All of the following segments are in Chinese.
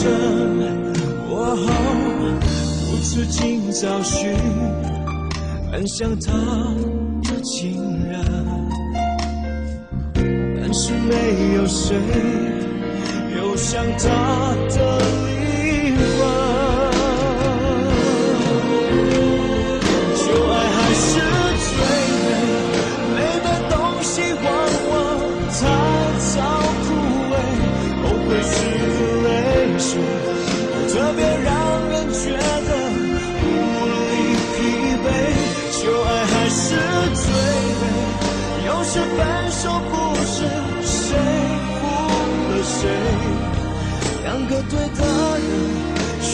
完整。我不辞尽找寻，奔向他的情人，但是没有谁有像他的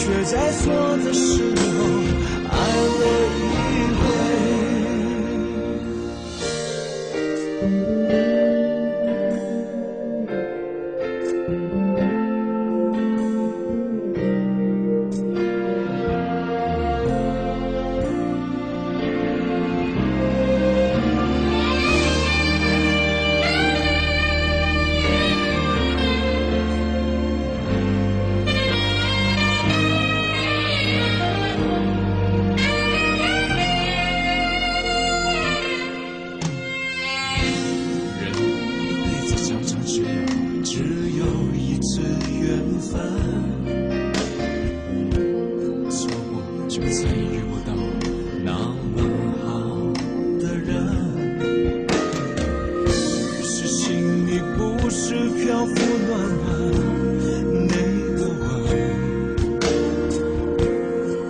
却在错的时候爱了一回。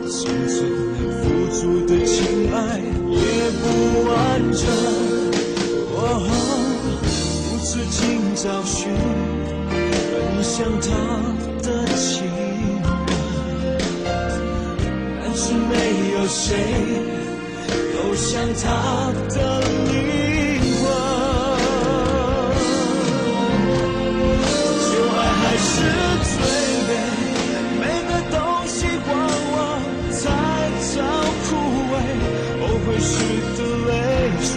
从此能付出的情爱也不完整。哦，不辞尽找寻，很像他的情人，但是没有谁有像他的你时的泪水。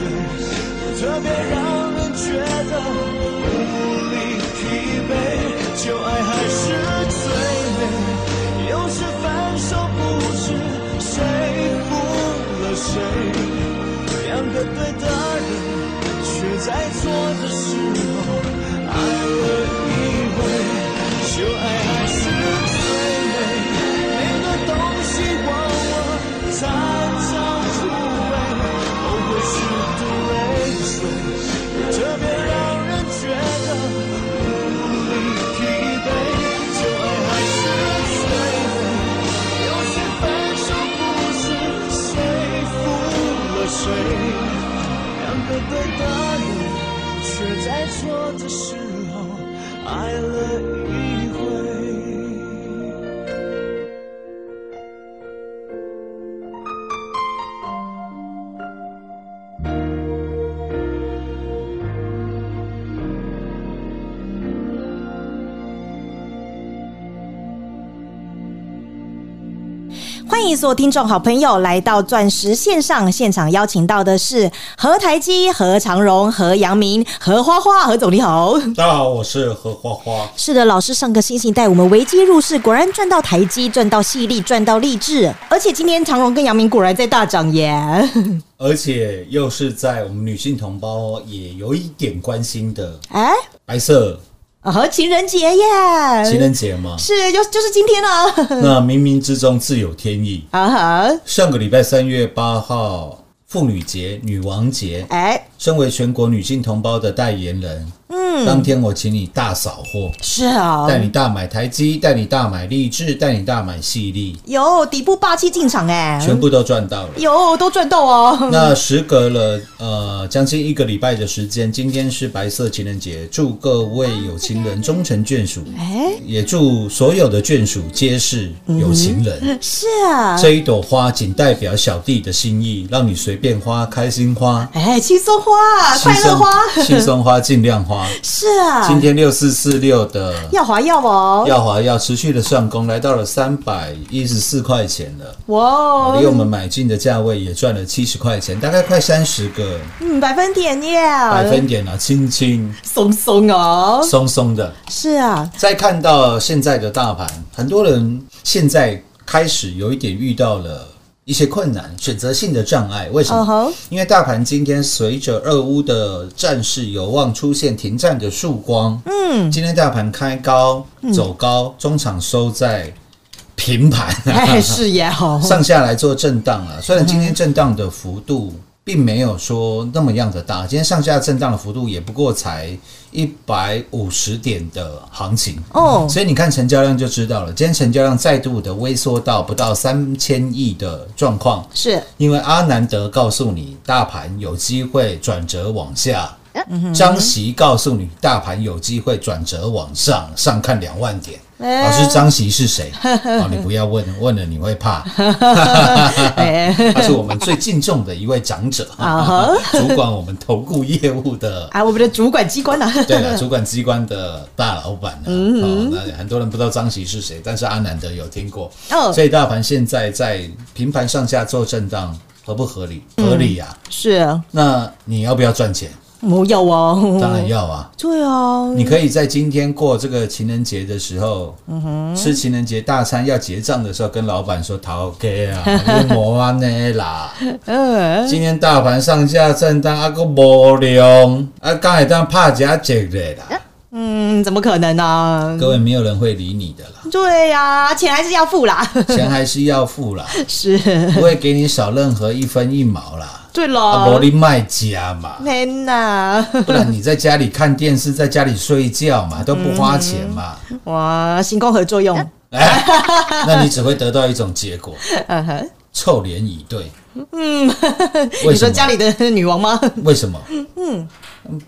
特别让人觉得无力疲惫，旧爱还是最美。有时分手不是谁负了谁，两个对的人却在错的时候爱了迎所有听众好朋友来到钻石线上现场，邀请到的是何台基、何长荣、何阳明、何花花，何总你好。大家好，我是何花花。是的，老师上个星期带我们维基入市，果然赚到台积，赚到细粒，赚到励志，而且今天长荣跟阳明果然在大涨耶。而且又是在我们女性同胞也有一点关心的哎，白色和情人节耶，情人节嘛。是就就是今天哦。那冥冥之中自有天意。啊哈，上个礼拜三月八号，妇女节、女王节，哎，身为全国女性同胞的代言人，嗯，当天我请你大扫货，是啊，带你大买台积，带你大买励志，带你大买细粒，有底部霸气进场哎，全部都赚到了。有都赚到哦。那时隔了呃将近一个礼拜的时间，今天是白色情人节，祝各位有情人终成眷属，哎，也祝所有的眷属皆是有情人。是啊，这一朵花仅代表小弟的心意，让你随便花，开心花，哎，轻松花，快乐花，轻松花，尽量花。是。啊，今天六四四六的耀华耀哦，耀华耀持续的上攻，来到了三百一十四块钱了。哇离我们买进的价位也赚了七十块钱，大概快三十个。嗯，百分点耶，百分点啊，轻轻。松松哦，松松的。是啊，再看到现在的大盘，很多人现在开始有一点遇到了一些困难，选择性的障碍。为什么因为大盘今天随着俄乌的战事有望出现停战的曙光。嗯，今天大盘开高走高，中场收在平盘。上下来做震荡了。虽然今天震荡的幅度并没有说那么样的大，今天上下震荡的幅度也不过才一百五十点的行情。哦，所以你看成交量就知道了，今天成交量再度的微缩到不到三千亿的状况，是因为阿南德告诉你大盘有机会转折往下。张席告诉你，大盘有机会转折往上，上看两万点。哎老师，张席是谁？哦，你不要问，问了你会怕。哎 他是我们最敬重的一位长者，啊主管我们投顾业务的。啊，我们的主管机关呢？对了，主管机关的大老板哦，那很多人不知道张席是谁，但是阿南德有听过。哦所以大盘现在在平盘上下做震荡，合不合理？合理呀、是啊，那你要不要赚钱？我要啊，当然要啊！对啊，你可以在今天过这个情人节的时候，吃情人节大餐要结账的时候，跟老板说：“逃 K 啊，你莫安呢啦！嗯，今天大盘上下震荡，啊个无量，啊刚才当怕假节的啦。嗯，怎么可能呢？各位，没有人会理你的啦，对呀，钱还是要付啦，钱还是要付啦，是，不会给你少任何一分一毛啦。对啊，了无，你卖家嘛，天哪，不然你在家里看电视，在家里睡觉嘛，都不花钱嘛。哇，行光合作用，哎，那你只会得到一种结果，嗯哼，臭脸以对。嗯，你说？家里的女王吗？为什么？嗯，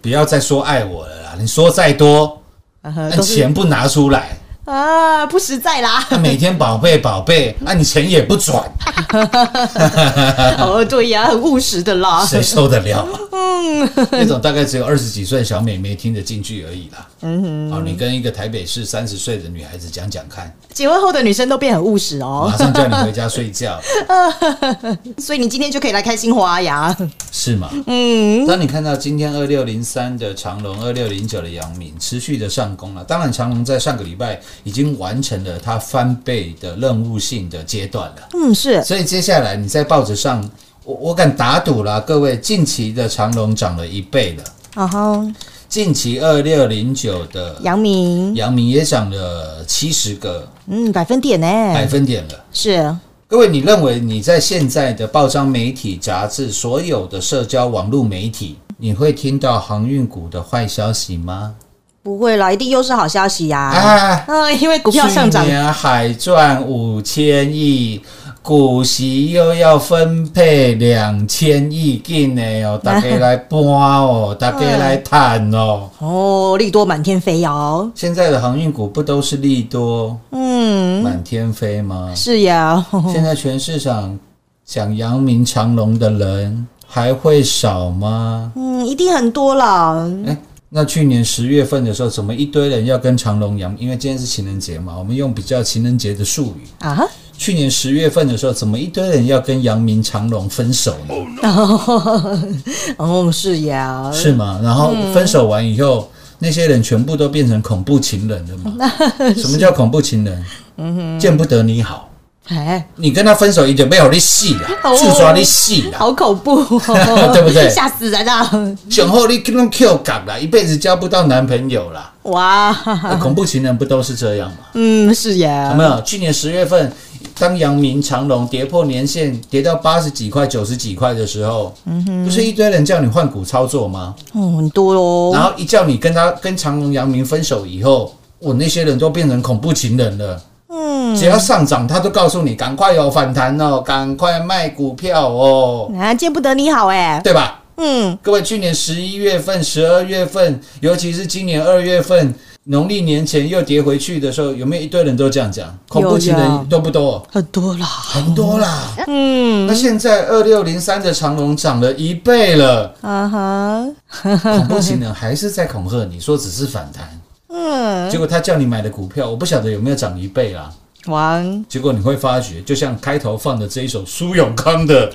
不要再说爱我了啦！你说再多，那钱不拿出来，啊，不实在啦。每天宝贝宝贝，啊，你钱也不转，哦，对呀，很务实的啦。谁受得了？嗯，那种大概只有二十几岁小美眉听得进去而已啦。嗯哼，哦，你跟一个台北市三十岁的女孩子讲讲看，结婚后的女生都变很务实哦马，上叫你回家睡觉，所以你今天就可以来开心花呀。是吗？嗯，当你看到今天二六零三的长隆，二六零九的阳明持续的上攻了，当然长隆在上个礼拜已经完成了它翻倍的任务性的阶段了。嗯，是所以接下来你在报纸上，我我敢打赌啦，各位，近期的长隆涨了一倍了，哦吼，近期二六零九的杨明，阳明也涨了七十个嗯，百分点呢？百分点了。是各位，你认为你在现在的报章媒体、杂志、所有的社交网络媒体，你会听到航运股的坏消息吗？不会啦，一定又是好消息呀。啊，嗯，因为股票上涨去，年海赚五千亿，股息又要分配两千亿进来哦，大家来搬哦，大家来谈哦。哦，利多满天飞哦。现在的航运股不都是利多嗯，满天飞吗？是呀。现在全市场想扬名长隆的人还会少吗？嗯，一定很多啦。哎，那去年十月份的时候，怎么一堆人要跟长隆阳？因为今天是情人节嘛，我们用比较情人节的术语。啊哈，去年十月份的时候，怎么一堆人要跟杨明长隆分手呢？哦，是呀。是吗？然后分手完以后，那些人全部都变成恐怖情人了嘛？什么叫恐怖情人？见不得你好，哎，你跟他分手，已经没有你戏啦，哦自抓你戏啦，好恐怖、哦，对不对吓死人啊！酒后你跟他 Q 港啦，一辈子交不到男朋友啦。哇，那恐怖情人不都是这样吗？嗯，是呀。有没有？去年十月份，当阳明长隆跌破年线，跌到八十几块、九十几块的时候，不是一堆人叫你换股操作吗？嗯，很多哦。然后一叫你跟他跟长隆、阳明分手以后，我那些人都变成恐怖情人了。嗯，只要上涨，他都告诉你赶快有反弹哦，赶快卖股票哦，啊，见不得你好哎。对吧？嗯，各位，去年十一月份、十二月份，尤其是今年二月份，农历年前又跌回去的时候，有没有一堆人都这样讲？恐怖情人多不多？很多啦。很多啦。嗯，那现在二六零三的长龙涨了一倍了，啊哈，恐怖情人还是在恐吓你说只是反弹，嗯，结果他叫你买的股票，我不晓得有没有涨一倍啦。王结果你会发觉，就像开头放的这一首苏永康的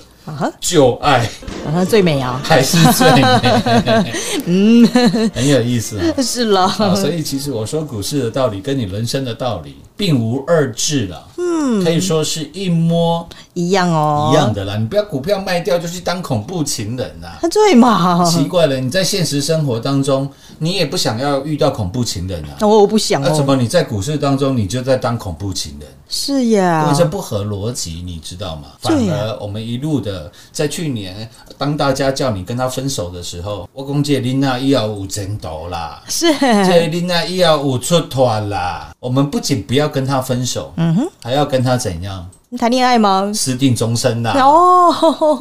旧爱》，啊最美啊，还是最美，嗯，很有意思啊。是了。啊，所以其实我说股市的道理跟你人生的道理并无二致了，嗯，可以说是一摸一样哦，一样的啦。你不要股票卖掉就去当恐怖情人啦。啊，对嘛？奇怪了，你在现实生活当中，你也不想要遇到恐怖情人啊？那我不想那怎哦。么你在股市当中你就在当恐怖情人？是因呀为，这不合逻辑，你知道吗？反而我们一路的在去年，当大家叫你跟他分手的时候，我公姐琳娜伊要五前头啦，是这琳娜伊要五出团啦。我们不仅不要跟他分手，嗯哼，还要跟他怎样？谈恋爱吗？私定终身啦，哦，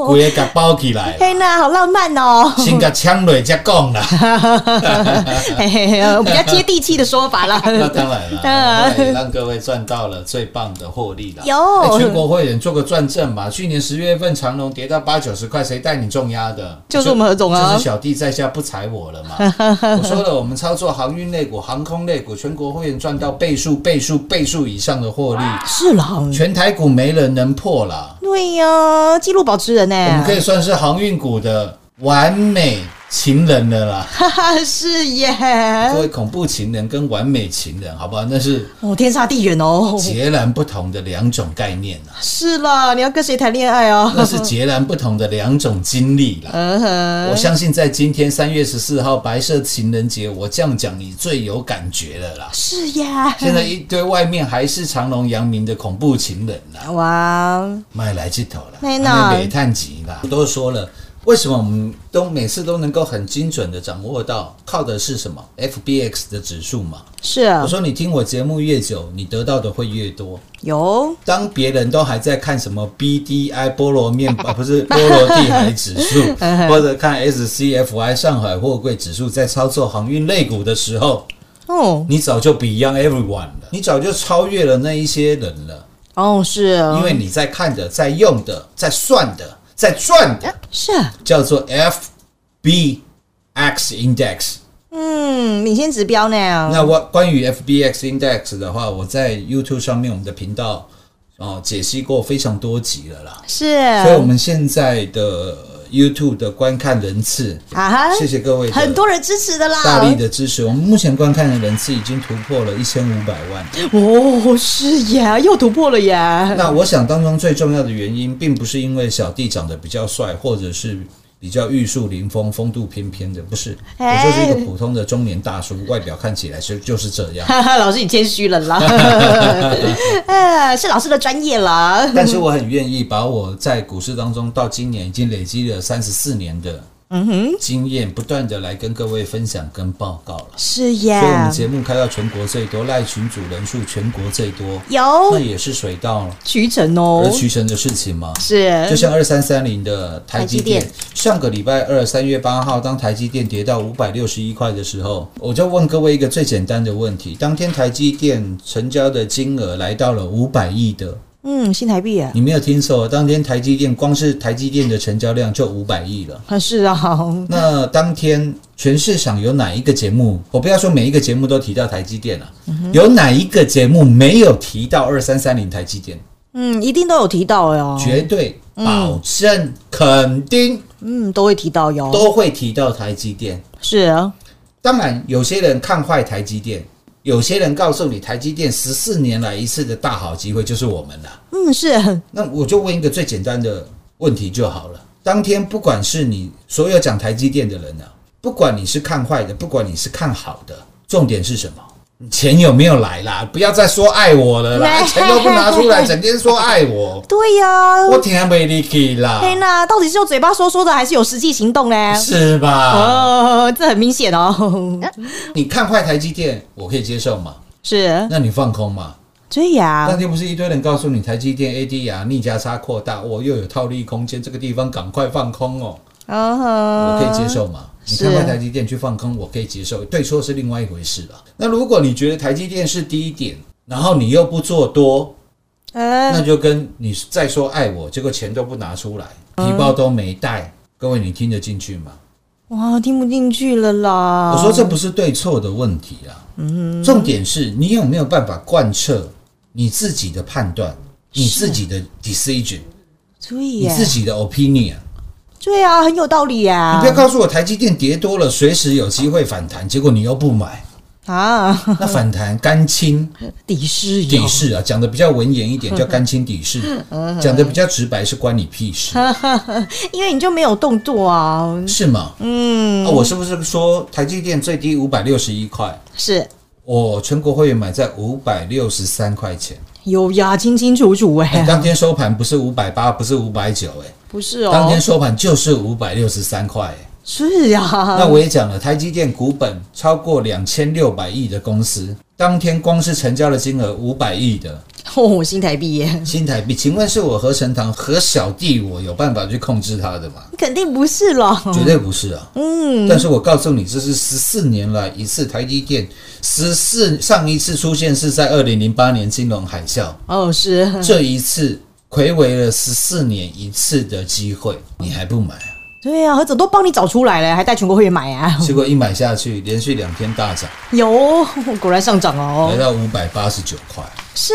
我也给包起来啦，天哪，好浪漫哦！先给枪蕊再讲啦。嘿嘿嘿比较接地气的说法啦。那当然了，也让各位赚到了最棒的获利了。有哎全国会员做个转正嘛。去年十月份长隆跌到八九十块，谁带你重压的？就是我们何总啊就是小弟在下不踩我了嘛。我说了，我们操作航运类股、航空类股，全国会员赚到倍数、倍数、倍数以上的获利，是啦，全台股没人能破啦。对呀，记录保持人呢。我们可以算是航运股的完美情人了啦。哈哈，是耶。各位恐怖情人跟完美情人，好不好？那是哦，天差地远哦。截然不同的两种概念啊，是啦，你要跟谁谈恋爱哦？那是截然不同的两种经历啦。嗯哼，我相信在今天三月十四号白色情人节，我这样讲你最有感觉了啦。是呀。现在一堆外面还是长隆扬名的恐怖情人啦，哇，卖来这头了，没呢美探级啦。都说了，为什么我们都每次都能够很精准的掌握到，靠的是什么？FBX 的指数嘛。是啊。我，说你听我节目越久，你得到的会越多。有。当别人都还在看什么 BDI 菠萝面包，不是菠萝地海指数，或者看 SCFI 上海货柜指数，在操作航运类股的时候，哦。你早就 Beyond everyone 了，你早就超越了那一些人了，哦是啊，因为你在看的、在用的、在算的、在转的，是啊叫做 FBX Index。嗯，领先指标呢？那我关于 FBX Index 的话，我在 YouTube 上面我们的频道哦解析过非常多集了啦。是，所以我们现在的 YouTube 的观看人次，啊哈，谢谢各位很多人支持的啦，大力的支持。我们目前观看的人次已经突破了一千五百万。哦，是呀，又突破了呀，那我想当中最重要的原因，并不是因为小弟长得比较帅，或者是比较玉树临风、风度翩翩的，不是，我哎就是一个普通的中年大叔，外表看起来是就是这样。哈哈，老师你谦虚了啦，呃，是老师的专业啦，但是我很愿意把我在股市当中到今年已经累积了三十四年的嗯哼，经验，不断的来跟各位分享跟报告了。是耶所以，我们节目开到全国最多，赖群主人数全国最多，有。那也是水到渠成哦。而，渠成的事情嘛。是。就像二三三零的台积电。上个礼拜二三月八号，当台积电跌到五百六十一块的时候，我就问各位一个最简单的问题：当天台积电成交的金额来到了五百亿的，嗯，新台币啊，你没有听错，当天台积电光是台积电的成交量就五百亿了。啊是啊，那当天全市场有哪一个节目？我不要说每一个节目都提到台积电了、有哪一个节目没有提到二三三零台积电？嗯，一定都有提到哟，绝对保证、肯定嗯都会提到哟，都会提到台积电。是啊，当然，有些人看坏台积电，有些人告诉你台积电十四年来一次的大好机会就是我们了。嗯是，那我就问一个最简单的问题就好了。当天不管是你所有讲台积电的人啊，不管你是看坏的，不管你是看好的，重点是什么？你钱有没有来啦？不要再说爱我了啦，钱都不拿出来，整天说爱我，对呀，我听没力气啦，天哪，到底是用嘴巴说说的，还是有实际行动呢？是吧？哦，这很明显哦，你看坏台积电，我可以接受嘛？是，那你放空嘛？对呀那，天不是一堆人告诉你台积电 ADR 逆价差扩大，我又有套利空间，这个地方赶快放空哦，嗯我，可以接受嘛？你是看到台积电去放空，我可以接受，对错是另外一回事了。那如果你觉得台积电是低点，然后你又不做多，那呃，就跟你再说爱我，结果钱都不拿出来，皮包都没带，各位你听得进去吗？哇，听不进去了啦。我说这不是对错的问题啊，嗯重点是你有没有办法贯彻你自己的判断，你自己的 decision，你自己的 opinion。对啊，很有道理呀。你不要告诉我台积电跌多了，随时有机会反弹，结果你又不买，啊，那反弹干清敌视有。抵视啊，讲的比较文言一点 叫干清抵视，讲的比较直白是关你屁事，因为你就没有动作啊。是吗？嗯，啊，我是不是说台积电最低五百六十一块？是。我全国会员买在五百六十三块钱，有呀，清清楚楚哎、哎，当天收盘不是五百八，不是五百九，哎，不是哦，当天收盘就是五百六十三块，哎。是呀，那我也讲了，台积电股本超过两千六百亿的公司，当天光是成交的金额五百亿的哦，新台币耶，新台币，请问是我何成堂何小弟我有办法去控制它的吗？肯定不是了。绝对不是啊！嗯，但是我告诉你，这是十四年来一次台积电十四上一次出现是在二零零八年金融海啸，哦，是这一次暌违了十四年一次的机会，你还不买啊？对啊，何总都帮你找出来了，还带全国会员买啊？结果一买下去，连续两天大涨，有，果然上涨哦来哦。到五百八十九块。是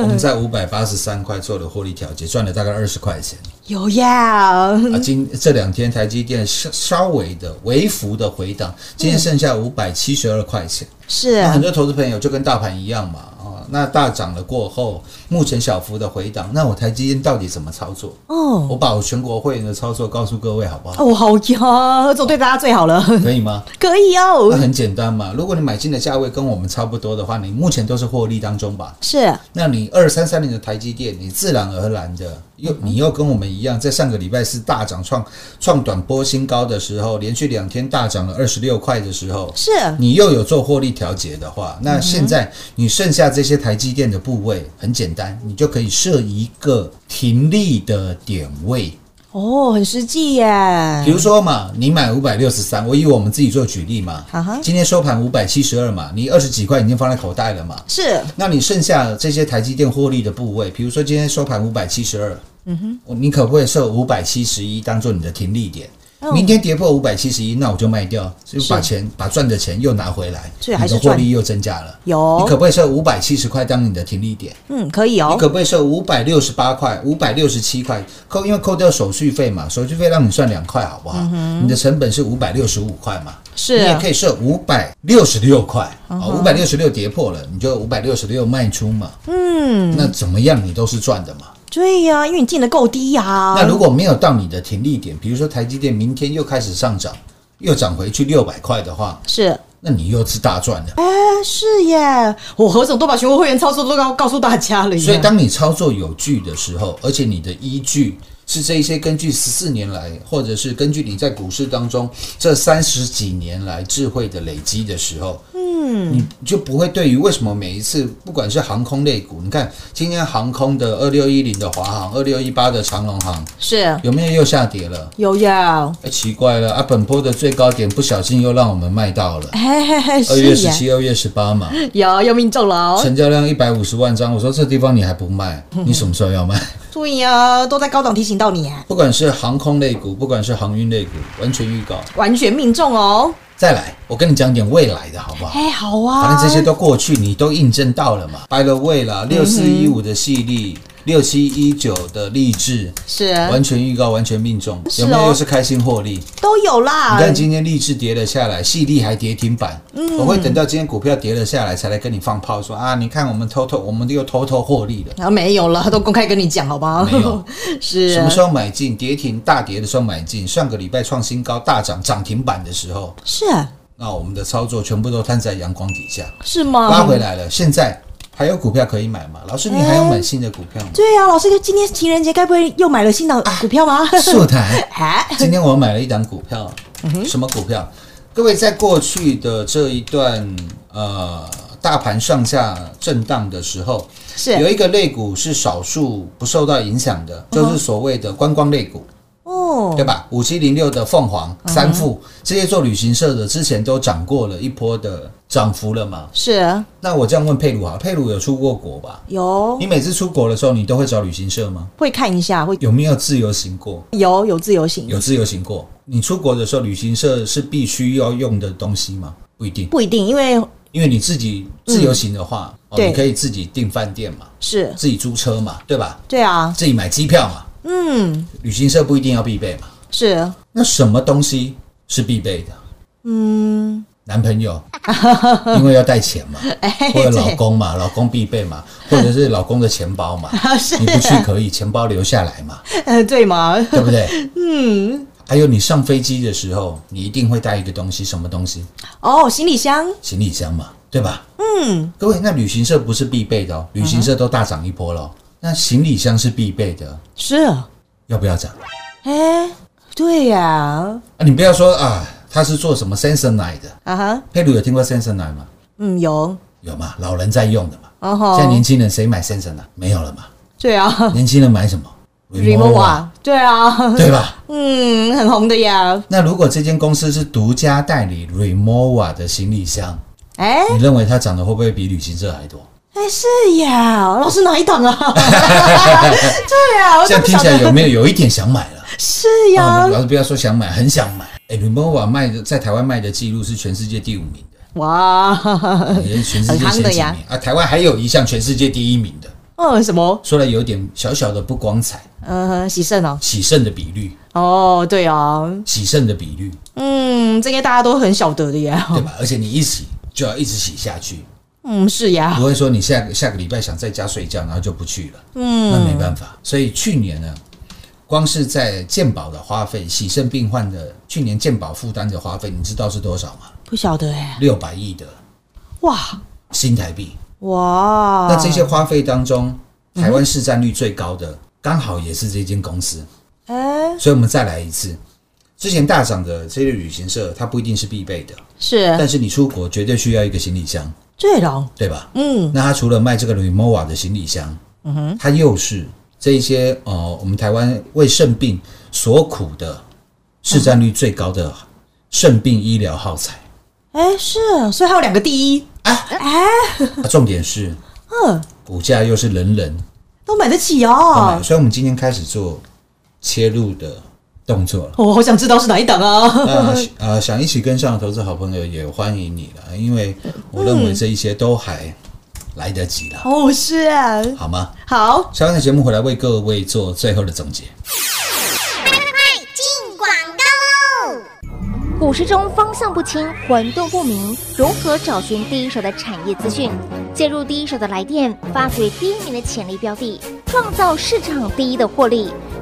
我们在五百八十三块做了获利调节，赚了大概二十块钱。有呀，啊，今这两天台积电稍稍微的微幅的回档，今天剩下五百七十二块钱。是那很多投资朋友就跟大盘一样嘛，啊，那大涨了过后，目前小幅的回档，那我台积电到底怎么操作？哦我把我全国会员的操作告诉各位好不好？哦，好呀，何总对大家最好了，可以吗？可以哦那哦。很简单嘛，如果你买进的价位跟我们差不多的话，你目前都是获利当中吧？是那你二三三零的台积电，你自然而然的又你又跟我们一样，在上个礼拜四大涨创创短波新高的时候，连续两天大涨了二十六块的时候，是，你又有做获利调节的话，那现在你剩下这些台积电的部位很简单，你就可以设一个停利的点位。哦，很实际耶。比如说嘛，你买五百六十三，我以我们自己做举例嘛啊哈，今天收盘五百七十二嘛，你二十几块已经放在口袋了嘛，是那你剩下这些台积电获利的部位，比如说今天收盘五百七十二，嗯哼，你可不可以设五百七十一当做你的停利点？哦明天跌破五百七十一，那我就卖掉，就把钱把赚的钱又拿回来，你的获利又增加了。有你可不可以设五百七十块当你的停利点？嗯，可以哦你哦。可不可以设五百六十八块、五百六十七块？扣因为扣掉手续费嘛，手续费让你算两块，好不好？你的成本是五百六十五块嘛，嗯是你也可以设五百六十六块，啊，五百六十六跌破了，你就五百六十六卖出嘛。嗯，那怎么样你都是赚的嘛。对呀，因为你进的够低呀。那如果没有到你的停利点，比如说台积电明天又开始上涨，又涨回去六百块的话，是那你又是大赚的。哎，是耶，我何总都把全国会员操作都告告诉大家了耶。所以当你操作有据的时候，而且你的依据是这一些根据十四年来，或者是根据你在股市当中这三十几年来智慧的累积的时候，嗯，你就不会对于为什么每一次不管是航空类股，你看今天航空的二六一零的华航，二六一八的长龙航，是有没有又下跌了？有呀，哎，奇怪了啊！本波的最高点不小心又让我们卖到了，二月，十七、二月十八嘛，有又命中了哦。成交量一百五十万张。我说这地方你还不卖，你什么时候要卖？对呀，都在高档提醒到你啊，不管是航空类股，不管是航运类股，完全预告。完全命中哦。再来，我跟你讲点未来的好不好？哎，好啊，反正这些都过去，你都印证到了嘛。By the way 啦，六四一五的细粒，六七一九的励志，是完全预告，完全命中，是有没有是开心获利？都有啦。你看今天励志跌了下来，细粒还跌停板，嗯我会等到今天股票跌了下来才来跟你放炮说啊，你看我们偷偷，我们又偷偷获利了。啊，没有了，都公开跟你讲，好不好？没有，是什么时候买进？跌停大跌的时候买进，上个礼拜创新高大涨涨停板的时候，是啊那我们的操作全部都摊在阳光底下，是吗？拉回来了。现在还有股票可以买吗？老师，你还要买新的股票吗？对啊，老师，今天情人节该不会又买了新的股票吗？速台，哎，今天我买了一档股票，什么股票？各位在过去的这一段呃大盘上下震荡的时候，是有一个类股是少数不受到影响的，就是所谓的观光类股。哦，对吧？五七零六的凤凰、三富这些做旅行社的，之前都涨过了一波的涨幅了嘛？是那我这样问佩鲁哈，佩鲁有出过国吧？有你每次出国的时候，你都会找旅行社吗？会看一下，会有没有自由行过？有有自由行，有自由行过。你出国的时候，旅行社是必须要用的东西吗？不一定，不一定，因为因为你自己自由行的话，哦，你可以自己订饭店嘛，是自己租车嘛，对吧？对啊，自己买机票嘛，嗯，旅行社不一定要必备嘛。是那什么东西是必备的？嗯，男朋友，因为要带钱嘛，哎，或者老公嘛，老公必备嘛，或者是老公的钱包嘛，是你不去可以，钱包留下来嘛，呃对吗？对不对？嗯。还有你上飞机的时候，你一定会带一个东西，什么东西？哦，行李箱，行李箱嘛，对吧？嗯，各位，那旅行社不是必备的哦，旅行社都大涨一波了哦，那行李箱是必备的，是，要不要涨？哎，对呀，啊，你不要说啊，他是做什么 Sensodyne 的，啊哈，佩鲁有听过 Sensodyne 吗？嗯，有，有嘛？老人在用的嘛。哦吼，现在年轻人谁买 Sensodyne？没有了嘛。对啊年轻人买什么 Remova，对啊，对吧？嗯，很红的呀，那如果这间公司是独家代理 Remova 的行李箱，哎你认为它涨得会不会比旅行社还多？哎是呀，老师哪一档啊？对啊，我这样听起来有没有有一点想买了？是呀。啊，，老师不要说想买，很想买。哎，Remova 卖的在台湾卖的记录是全世界第五名的，哇，也是全世界前几名。啊。台湾还有一项全世界第一名的，哦，什么？说来有点小小的不光彩，呃，喜胜哦，喜胜的比率，哦，对啊，喜胜的比率，嗯，这些大家都很晓得的呀，对吧？而且你一洗就要一直洗下去，嗯，是呀不，会说你下个下个礼拜想在家睡觉，然后就不去了。嗯，那没办法。所以去年呢，光是在健保的花费，喜肾病患的去年健保负担的花费，你知道是多少吗？不晓得哎，六百亿的哇新台币。哇，那这些花费当中，台湾市占率最高的，刚好也是这间公司。哎所以我们再来一次。之前大涨的这些旅行社，它不一定是必备的，是，但是你出国绝对需要一个行李箱，对了，对吧？嗯，那他除了卖这个 Remova 的行李箱，嗯哼，他又是这一些呃，我们台湾为肾病所苦的市占率最高的肾病医疗耗材。哎是，所以还有两个第一，啊，重点是嗯，股价又是人人。都买得起哦。买，，所以我们今天开始做切入的动作了。我好想知道是哪一档啊，那呃，想一起跟上的投资好朋友也欢迎你了，因为我认为这一些都还来得及了，哦是啊，好吗？好，下半的节目回来为各位做最后的总结。进广告喽！股市中方向不清、混沌不明，如何找寻第一手的产业资讯？介入第一手的来电，发掘第一名的潜力标的，创造市场第一的获利。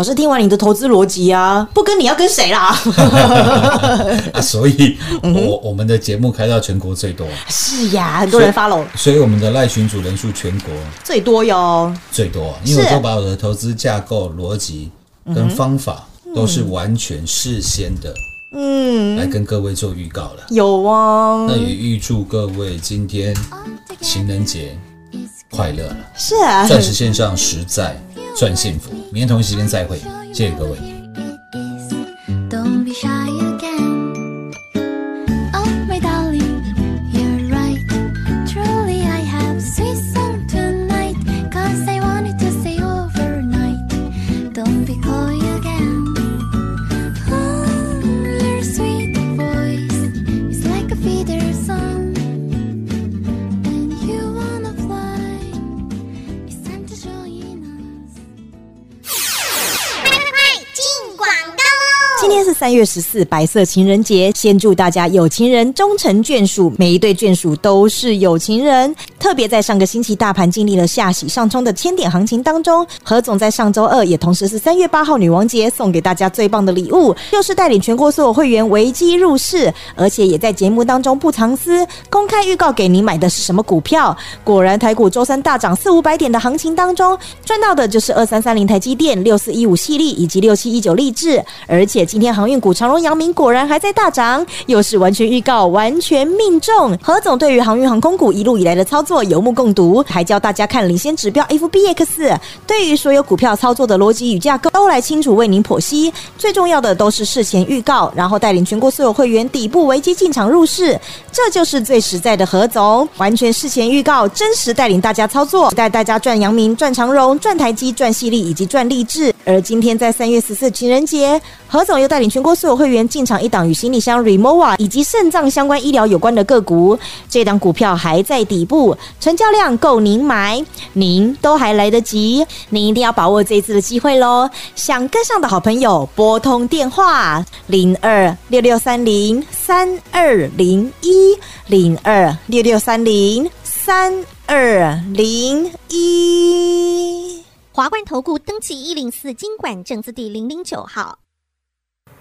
老师听完你的投资逻辑啊，不跟你要跟谁啦？啊所以我我们的节目开到全国最多，是呀，很多人 follow 所以我们的赖群主人数全国最多哟。最多，因为我是都把我的投资架构、逻辑跟方法都是完全事先的，嗯，来跟各位做预告了。有啊。那，也预祝各位今天情人节快乐了，是啊，钻石线上实在赚幸福。明天同一时间再会，谢谢各位。三月十四，白色情人节，先祝大家有情人终成眷属，每一对眷属都是有情人。特别在上个星期大盘经历了下洗上冲的千点行情当中，何总在上周二也同时是三月八号女王节，送给大家最棒的礼物，就是带领全国所有会员维基入市，而且也在节目当中不藏私，公开预告给你买的是什么股票。果然台股周三大涨四五百点的行情当中，赚到的就是二三三零台积电、六四一五细粒以及六七一九励志，而且今天航运股长荣、阳明果然还在大涨，又是完全预告，完全命中。何总对于航运航空股一路以来的操作有目共睹，还教大家看领先指标 FBX，对于所有股票操作的逻辑与架构都来清楚为您剖析。最重要的都是事前预告，然后带领全国所有会员底部危机进场入市，这就是最实在的何总，完全事前预告，真实带领大家操作，带大家赚阳明、赚长荣、赚台积、赚细粒以及赚励志。而今天在三月十四情人节，何总又带领全国所有会员进场一档与行李箱 Remova 以及肾脏相关医疗有关的个股，这档股票还在底部，成交量够您买，您都还来得及，您一定要把握这一次的机会喽！想跟上的好朋友，拨通电话零二六六三零三二零一零二六六三零三二零一。华冠投顾登记一零四经管证字第零零九号。